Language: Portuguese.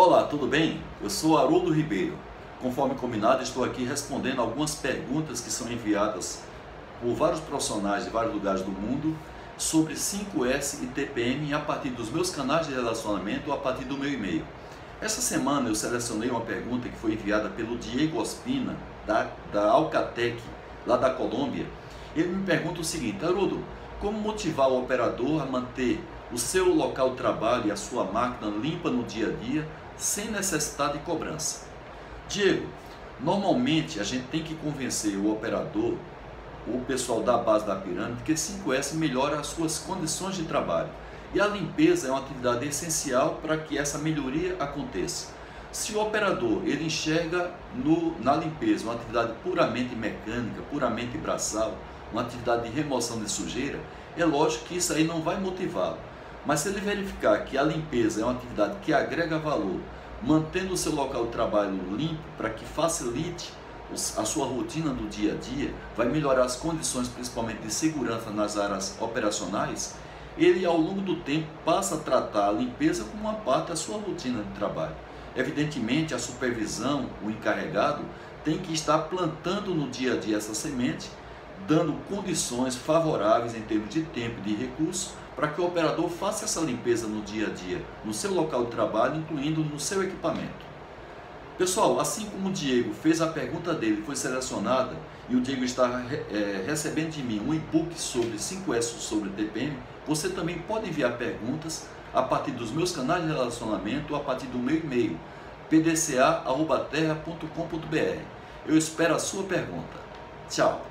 Olá, tudo bem? Eu sou Haroldo Ribeiro. Conforme combinado, estou aqui respondendo algumas perguntas que são enviadas por vários profissionais de vários lugares do mundo sobre 5S e TPM a partir dos meus canais de relacionamento ou a partir do meu e-mail. Essa semana eu selecionei uma pergunta que foi enviada pelo Diego Ospina, da, da Alcatec, lá da Colômbia. Ele me pergunta o seguinte, Haroldo, como motivar o operador a manter o seu local de trabalho e a sua máquina limpa no dia a dia, sem necessidade de cobrança. Diego, normalmente a gente tem que convencer o operador, o pessoal da base da pirâmide, que 5S melhora as suas condições de trabalho. E a limpeza é uma atividade essencial para que essa melhoria aconteça. Se o operador ele enxerga no, na limpeza uma atividade puramente mecânica, puramente braçal, uma atividade de remoção de sujeira, é lógico que isso aí não vai motivá-lo. Mas se ele verificar que a limpeza é uma atividade que agrega valor, mantendo o seu local de trabalho limpo para que facilite a sua rotina do dia a dia, vai melhorar as condições, principalmente de segurança nas áreas operacionais, ele ao longo do tempo passa a tratar a limpeza como uma parte da sua rotina de trabalho. Evidentemente, a supervisão, o encarregado, tem que estar plantando no dia a dia essa semente dando condições favoráveis em termos de tempo e de recursos para que o operador faça essa limpeza no dia a dia, no seu local de trabalho, incluindo no seu equipamento. Pessoal, assim como o Diego fez a pergunta dele, foi selecionada e o Diego está é, recebendo de mim um e-book sobre 5S sobre TPM, você também pode enviar perguntas a partir dos meus canais de relacionamento ou a partir do meu e-mail pdca.terra.com.br. Eu espero a sua pergunta. Tchau!